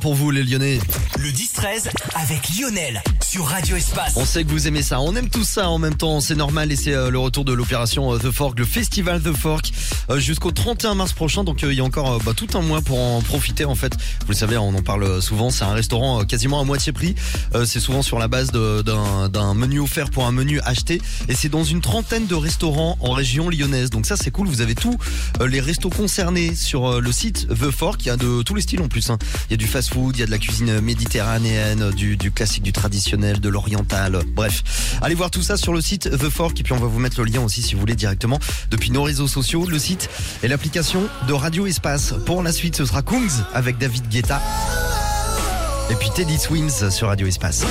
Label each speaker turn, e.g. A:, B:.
A: Pour vous les Lyonnais,
B: Le 10-13 avec Lionel sur Radio Espace.
A: on sait que vous aimez ça, on aime tout ça en même temps, c'est normal et c'est euh, le retour de l'opération euh, The Fork, le festival The Fork euh, jusqu'au 31 mars prochain, donc il y a encore bah, tout un mois pour en profiter en fait. Vous le savez, on en parle souvent, c'est un restaurant quasiment à moitié prix, c'est souvent sur la base d'un menu offert pour un menu acheté. Et c'est dans une trentaine de restaurants en région lyonnaise, donc ça c'est cool, vous avez tous les restos concernés sur le site The Fork, il y a de tous les styles en plus, hein. il y a du fast-food, il y a de la cuisine méditerranéenne, du, classique, du traditionnel, de l'oriental, bref. Allez voir tout ça sur le site The Fork et puis on va vous mettre le lien aussi si vous voulez directement depuis nos réseaux sociaux, le site et l'application de Radio Espace. Pour la suite, ce sera Kungs avec David Guetta et puis Teddy Swims sur Radio Espace.